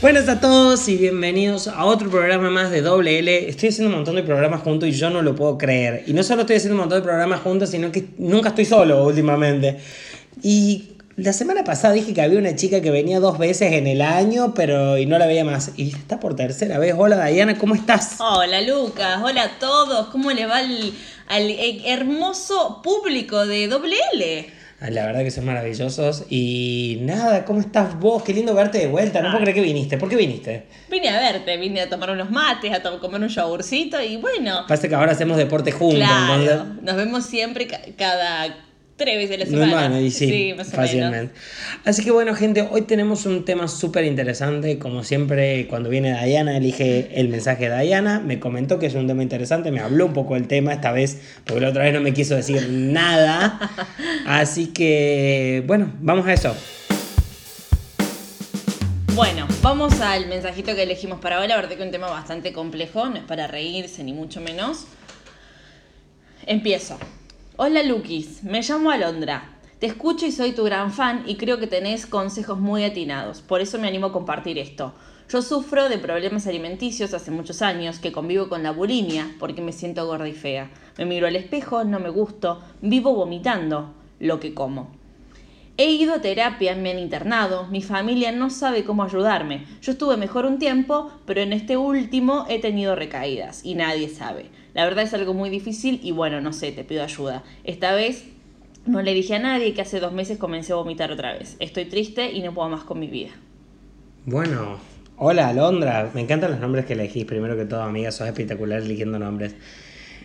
Buenas a todos y bienvenidos a otro programa más de Doble L. Estoy haciendo un montón de programas juntos y yo no lo puedo creer. Y no solo estoy haciendo un montón de programas juntos, sino que nunca estoy solo últimamente. Y la semana pasada dije que había una chica que venía dos veces en el año, pero y no la veía más. Y está por tercera vez. Hola Diana, ¿cómo estás? Hola Lucas, hola a todos. ¿Cómo le va al, al hermoso público de Doble L? La verdad que son maravillosos. Y nada, ¿cómo estás vos? Qué lindo verte de vuelta. No puedo creer que viniste. ¿Por qué viniste? Vine a verte, vine a tomar unos mates, a comer un yogurcito y bueno. Parece que ahora hacemos deporte juntos. Claro, nos vemos siempre cada tres veces a la semana. y sí, fácilmente. Así que bueno, gente, hoy tenemos un tema súper interesante. Como siempre, cuando viene Diana, elige el mensaje de Diana. Me comentó que es un tema interesante, me habló un poco del tema esta vez, porque la otra vez no me quiso decir nada. Así que, bueno, vamos a eso. Bueno, vamos al mensajito que elegimos para hoy. La verdad que es un tema bastante complejo, no es para reírse ni mucho menos. Empiezo. Hola Lukis, me llamo Alondra. Te escucho y soy tu gran fan y creo que tenés consejos muy atinados, por eso me animo a compartir esto. Yo sufro de problemas alimenticios hace muchos años que convivo con la bulimia porque me siento gorda y fea. Me miro al espejo, no me gusto, vivo vomitando lo que como. He ido a terapia, me han internado, mi familia no sabe cómo ayudarme. Yo estuve mejor un tiempo, pero en este último he tenido recaídas y nadie sabe. La verdad es algo muy difícil y bueno, no sé, te pido ayuda. Esta vez no le dije a nadie que hace dos meses comencé a vomitar otra vez. Estoy triste y no puedo más con mi vida. Bueno, hola Alondra. Me encantan los nombres que elegís. Primero que todo, amiga, sos espectacular eligiendo nombres.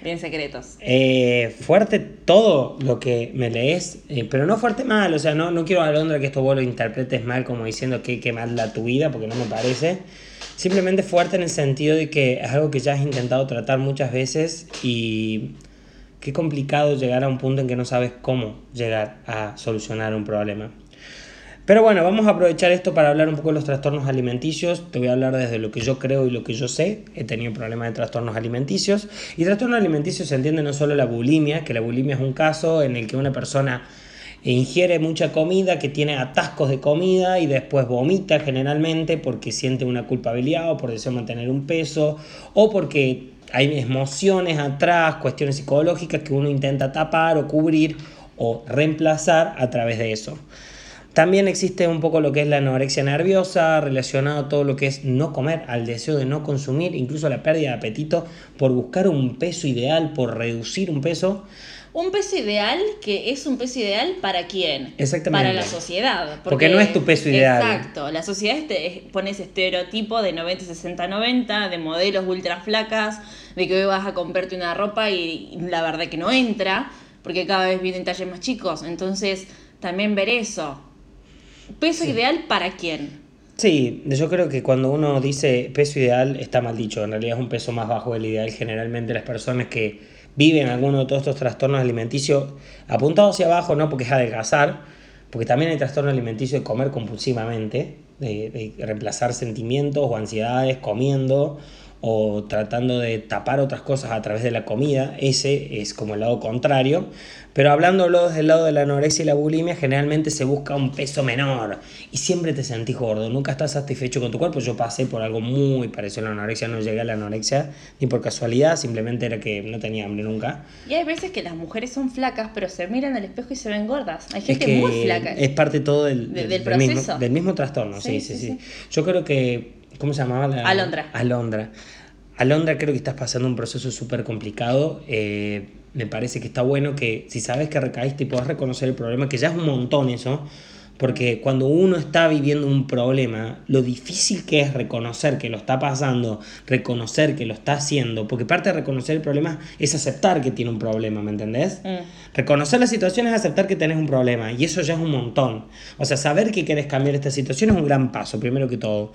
Bien secretos. Eh, fuerte todo lo que me lees, eh, pero no fuerte mal. O sea, no, no quiero, Alondra, que esto vos lo interpretes mal como diciendo que, que mal la tu vida, porque no me parece. Simplemente fuerte en el sentido de que es algo que ya has intentado tratar muchas veces y qué complicado llegar a un punto en que no sabes cómo llegar a solucionar un problema. Pero bueno, vamos a aprovechar esto para hablar un poco de los trastornos alimenticios. Te voy a hablar desde lo que yo creo y lo que yo sé. He tenido problemas de trastornos alimenticios. Y trastornos alimenticios se entiende no solo la bulimia, que la bulimia es un caso en el que una persona ingiere mucha comida, que tiene atascos de comida y después vomita generalmente porque siente una culpabilidad o por deseo mantener un peso o porque hay emociones atrás, cuestiones psicológicas que uno intenta tapar o cubrir o reemplazar a través de eso. También existe un poco lo que es la anorexia nerviosa, relacionado a todo lo que es no comer, al deseo de no consumir, incluso la pérdida de apetito por buscar un peso ideal, por reducir un peso. Un peso ideal que es un peso ideal para quién? Exactamente. Para la sociedad. Porque, no es tu peso ideal. Exacto. La sociedad este, pone ese estereotipo de 90, 60, 90, de modelos ultra flacas, de que hoy vas a comprarte una ropa y la verdad que no entra, porque cada vez vienen talles más chicos. Entonces, también ver eso. ¿Peso ideal para quién? Sí, yo creo que cuando uno dice peso ideal está mal dicho. En realidad es un peso más bajo del ideal. Generalmente las personas que viven alguno de todos estos trastornos alimenticios apuntados hacia abajo, no porque es adelgazar, porque también hay trastorno alimenticio de comer compulsivamente, de, de reemplazar sentimientos o ansiedades comiendo o tratando de tapar otras cosas a través de la comida, ese es como el lado contrario. Pero hablándolo desde el lado de la anorexia y la bulimia, generalmente se busca un peso menor y siempre te sentís gordo, nunca estás satisfecho con tu cuerpo. Yo pasé por algo muy parecido a la anorexia, no llegué a la anorexia ni por casualidad, simplemente era que no tenía hambre nunca. Y hay veces que las mujeres son flacas, pero se miran al espejo y se ven gordas. Hay gente muy flaca. Es parte todo del, del, proceso. Mismo, del mismo trastorno, sí sí, sí, Yo creo que ¿Cómo se llamaba? La... Alondra. Alondra. Alondra, creo que estás pasando un proceso súper complicado. Eh, me parece que está bueno que si sabes que recaíste y puedas reconocer el problema, que ya es un montón eso, porque cuando uno está viviendo un problema, lo difícil que es reconocer que lo está pasando, reconocer que lo está haciendo, porque parte de reconocer el problema es aceptar que tiene un problema, ¿me entendés? Mm. Reconocer la situación es aceptar que tenés un problema, y eso ya es un montón. O sea, saber que querés cambiar esta situación es un gran paso, primero que todo.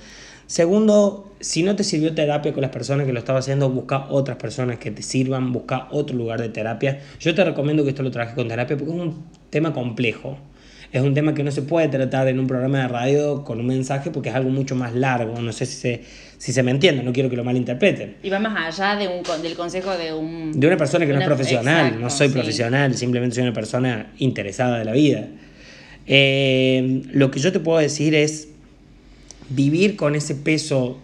Segundo, si no te sirvió terapia con las personas que lo estaban haciendo, busca otras personas que te sirvan, busca otro lugar de terapia. Yo te recomiendo que esto lo trabajes con terapia porque es un tema complejo. Es un tema que no se puede tratar en un programa de radio con un mensaje porque es algo mucho más largo. No sé si se, si se me entiende, no quiero que lo malinterpreten. Y va más allá de un, del consejo de un... De una persona que no es profesional, no soy profesional, simplemente soy una persona interesada de la vida. Eh, lo que yo te puedo decir es vivir con ese peso,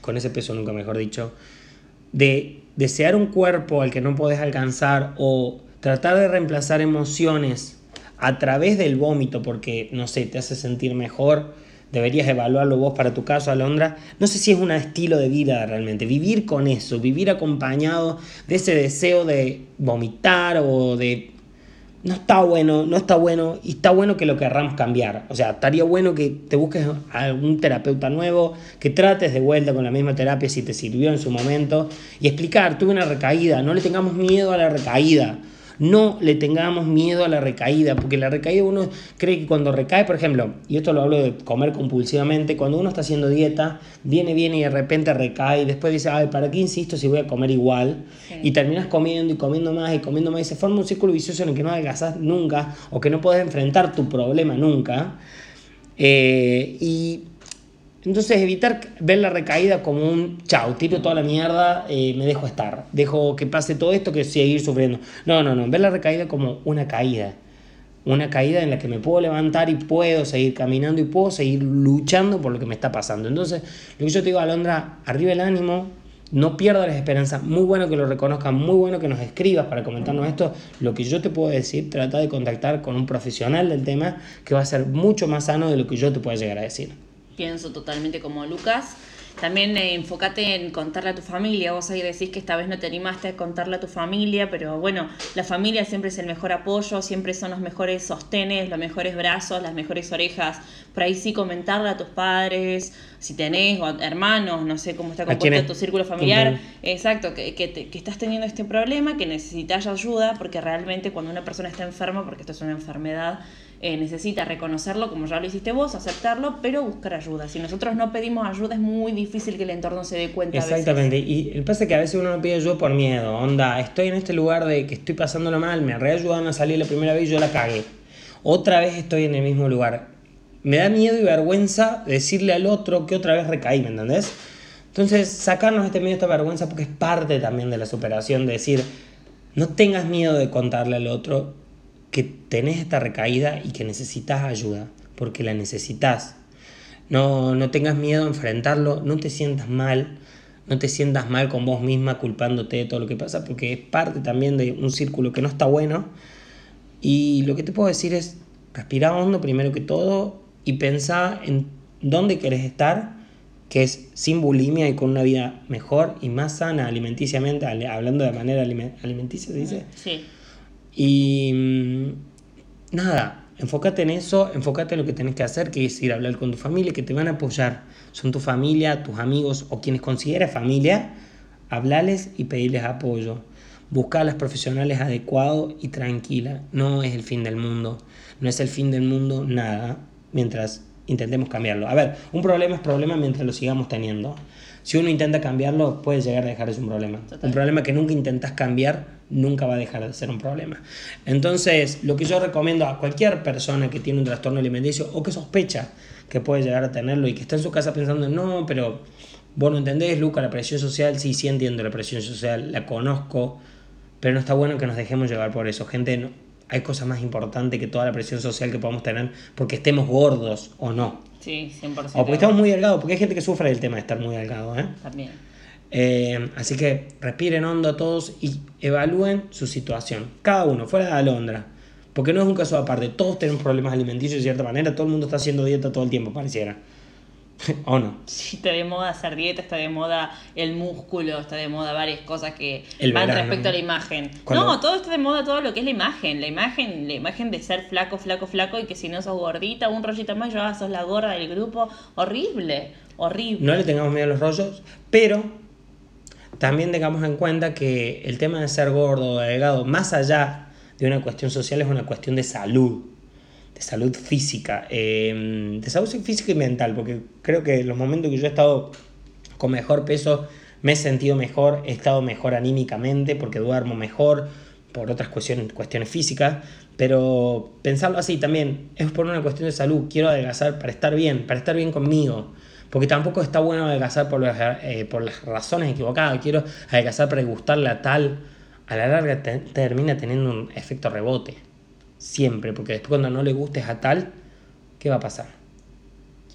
con ese peso nunca mejor dicho, de desear un cuerpo al que no podés alcanzar o tratar de reemplazar emociones a través del vómito porque, no sé, te hace sentir mejor, deberías evaluarlo vos para tu caso, Alondra. No sé si es un estilo de vida realmente, vivir con eso, vivir acompañado de ese deseo de vomitar o de no está bueno, no está bueno, y está bueno que lo querramos cambiar. O sea, estaría bueno que te busques algún terapeuta nuevo, que trates de vuelta con la misma terapia si te sirvió en su momento, y explicar, tuve una recaída, no le tengamos miedo a la recaída no le tengamos miedo a la recaída, porque la recaída uno cree que cuando recae, por ejemplo, y esto lo hablo de comer compulsivamente, cuando uno está haciendo dieta, viene, viene y de repente recae y después dice, ay, ¿para qué insisto si voy a comer igual? Y terminas comiendo y comiendo más y comiendo más y se forma un círculo vicioso en el que no adelgazas nunca o que no puedes enfrentar tu problema nunca. Eh, y entonces evitar ver la recaída como un chau, tiro toda la mierda, eh, me dejo estar, dejo que pase todo esto que seguir sufriendo. No, no, no, ver la recaída como una caída. Una caída en la que me puedo levantar y puedo seguir caminando y puedo seguir luchando por lo que me está pasando. Entonces, lo que yo te digo, Alondra, arriba el ánimo, no pierdas las esperanzas. Muy bueno que lo reconozcan, muy bueno que nos escribas para comentarnos esto. Lo que yo te puedo decir, trata de contactar con un profesional del tema que va a ser mucho más sano de lo que yo te pueda llegar a decir pienso totalmente como Lucas. También eh, enfócate en contarle a tu familia. Vos ahí decís que esta vez no te animaste a contarle a tu familia, pero bueno, la familia siempre es el mejor apoyo, siempre son los mejores sostenes, los mejores brazos, las mejores orejas. Por ahí sí comentarle a tus padres, si tenés hermanos, no sé cómo está compuesto tu círculo familiar. Exacto, que, que, que, estás teniendo este problema, que necesitas ayuda, porque realmente cuando una persona está enferma, porque esto es una enfermedad, eh, necesita reconocerlo, como ya lo hiciste vos, aceptarlo, pero buscar ayuda. Si nosotros no pedimos ayuda, es muy difícil que el entorno se dé cuenta. Exactamente, y el pasa es que a veces uno no pide ayuda por miedo. Onda, estoy en este lugar de que estoy pasándolo mal, me reayudan a salir la primera vez y yo la cagué. Otra vez estoy en el mismo lugar. Me da miedo y vergüenza decirle al otro que otra vez recaí, ¿me entendés? Entonces, sacarnos este miedo, esta vergüenza, porque es parte también de la superación, de decir, no tengas miedo de contarle al otro que tenés esta recaída y que necesitas ayuda, porque la necesitas. No, no tengas miedo a enfrentarlo, no te sientas mal, no te sientas mal con vos misma culpándote de todo lo que pasa, porque es parte también de un círculo que no está bueno. Y lo que te puedo decir es, respira hondo primero que todo y pensá en dónde querés estar, que es sin bulimia y con una vida mejor y más sana alimenticiamente, hablando de manera alimenticia, se dice. Sí. Y mm, nada, enfócate en eso, enfócate en lo que tenés que hacer, que es ir a hablar con tu familia, que te van a apoyar. Son tu familia, tus amigos o quienes consideres familia, hablales y pedirles apoyo. Busca a los profesionales adecuados y tranquila. No es el fin del mundo. No es el fin del mundo nada mientras intentemos cambiarlo. A ver, un problema es problema mientras lo sigamos teniendo. Si uno intenta cambiarlo, puede llegar a dejar de ser un problema. Un problema que nunca intentas cambiar, nunca va a dejar de ser un problema. Entonces, lo que yo recomiendo a cualquier persona que tiene un trastorno alimenticio o que sospecha que puede llegar a tenerlo y que está en su casa pensando, no, pero vos no entendés, Luca, la presión social, sí, sí entiendo la presión social, la conozco, pero no está bueno que nos dejemos llevar por eso. Gente, no, hay cosas más importantes que toda la presión social que podamos tener porque estemos gordos o no. Sí, 100%. O porque estamos muy delgados, porque hay gente que sufre del tema de estar muy delgado, ¿eh? También. Eh, así que respiren hondo todos y evalúen su situación. Cada uno, fuera de Alondra. Porque no es un caso aparte. Todos tenemos problemas alimenticios de cierta manera. Todo el mundo está haciendo dieta todo el tiempo, pareciera. ¿O no? Sí, está de moda hacer dieta, está de moda el músculo, está de moda varias cosas que van respecto a la imagen. No, todo está de moda, todo lo que es la imagen. La imagen, la imagen de ser flaco, flaco, flaco y que si no sos gordita, un rollito más, yo ah, sos la gorda del grupo. Horrible, horrible. No le tengamos miedo a los rollos, pero también tengamos en cuenta que el tema de ser gordo o delgado, más allá de una cuestión social, es una cuestión de salud de salud física, em, de salud física y mental, porque creo que los momentos que yo he estado con mejor peso me he sentido mejor, he estado mejor anímicamente porque duermo mejor por otras cuestiones, cuestiones físicas, pero pensarlo así también es por una cuestión de salud, quiero adelgazar para estar bien, para estar bien conmigo, porque tampoco está bueno adelgazar por eh, por las razones equivocadas, quiero adelgazar para gustarle a tal, a la larga termina teniendo un efecto rebote. Siempre, porque después cuando no le gustes a tal, ¿qué va a pasar?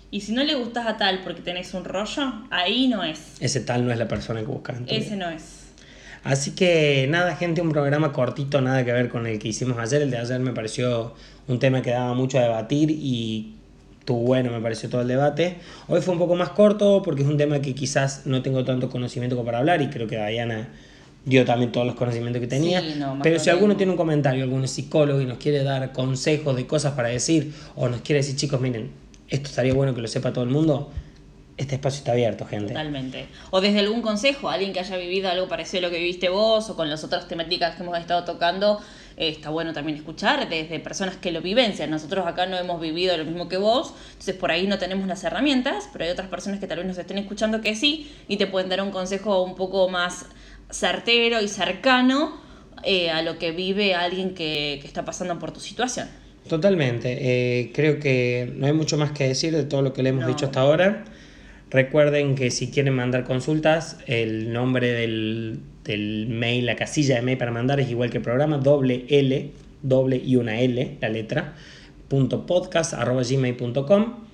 Y si no le gustas a tal porque tenés un rollo, ahí no es. Ese tal no es la persona que buscas. Ese no es. Así que nada, gente, un programa cortito, nada que ver con el que hicimos ayer. El de ayer me pareció un tema que daba mucho a debatir y estuvo bueno, me pareció todo el debate. Hoy fue un poco más corto porque es un tema que quizás no tengo tanto conocimiento como para hablar y creo que Diana dio también todos los conocimientos que tenía. Sí, no, más Pero si alguno tiene un comentario, algún psicólogo y nos quiere dar consejos de cosas para decir o nos quiere decir, chicos, miren, esto estaría bueno que lo sepa todo el mundo, este espacio está abierto, gente. Totalmente. O desde algún consejo, alguien que haya vivido algo parecido a lo que viviste vos o con las otras temáticas que hemos estado tocando, eh, está bueno también escuchar desde personas que lo vivencian. Nosotros acá no hemos vivido lo mismo que vos, entonces por ahí no tenemos las herramientas, pero hay otras personas que tal vez nos estén escuchando que sí y te pueden dar un consejo un poco más certero y cercano eh, a lo que vive alguien que, que está pasando por tu situación. Totalmente. eh, creo que no hay mucho más que decir de todo lo que le hemos No. dicho hasta ahora. Recuerden que si quieren mandar consultas, el nombre del, del mail, la casilla de mail para mandar es igual que el programa, doble L, doble y una L, la letra, punto podcast arroba gmail.com.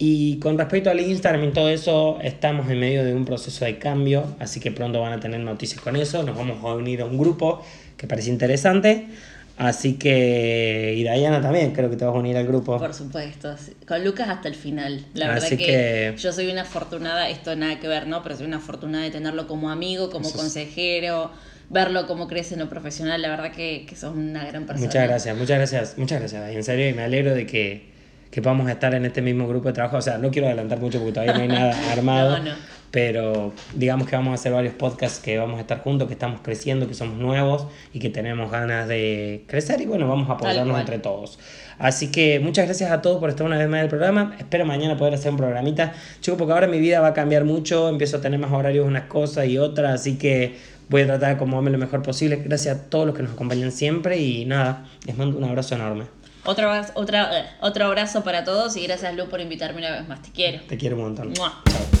Y con respecto al Instagram y todo eso, estamos en medio de un proceso de cambio, así que pronto van a tener noticias con eso. Nos vamos a unir a un grupo que parece interesante. Así que, y Diana también, creo que te vas a unir al grupo. Por supuesto, con Lucas hasta el final. La Así verdad que, que- yo soy una afortunada, esto nada que ver, ¿no? Pero soy una afortunada de tenerlo como amigo, como Eso consejero, verlo cómo crece en lo profesional. La verdad que, que sos una gran persona. Muchas gracias, muchas gracias, muchas gracias. En serio, y me alegro de que, que podamos estar en este mismo grupo de trabajo. O sea, no quiero adelantar mucho porque todavía no hay nada armado. No, no. Pero digamos que vamos a hacer varios podcasts que vamos a estar juntos, que estamos creciendo, que somos nuevos y que tenemos ganas de crecer y bueno, vamos a apoyarnos entre todos. Así que muchas gracias a todos por estar una vez más en el programa. Espero mañana poder hacer un programita. Chico, porque ahora mi vida va a cambiar mucho, empiezo a tener más horarios unas cosas y otras, así que voy a tratar de acomodarme lo mejor posible. Gracias a todos los que nos acompañan siempre y nada, les mando un abrazo enorme. Otro, otra, eh, otro abrazo para todos y gracias Lu por invitarme una vez más. Te quiero. Te quiero un montón. Mua. Chao.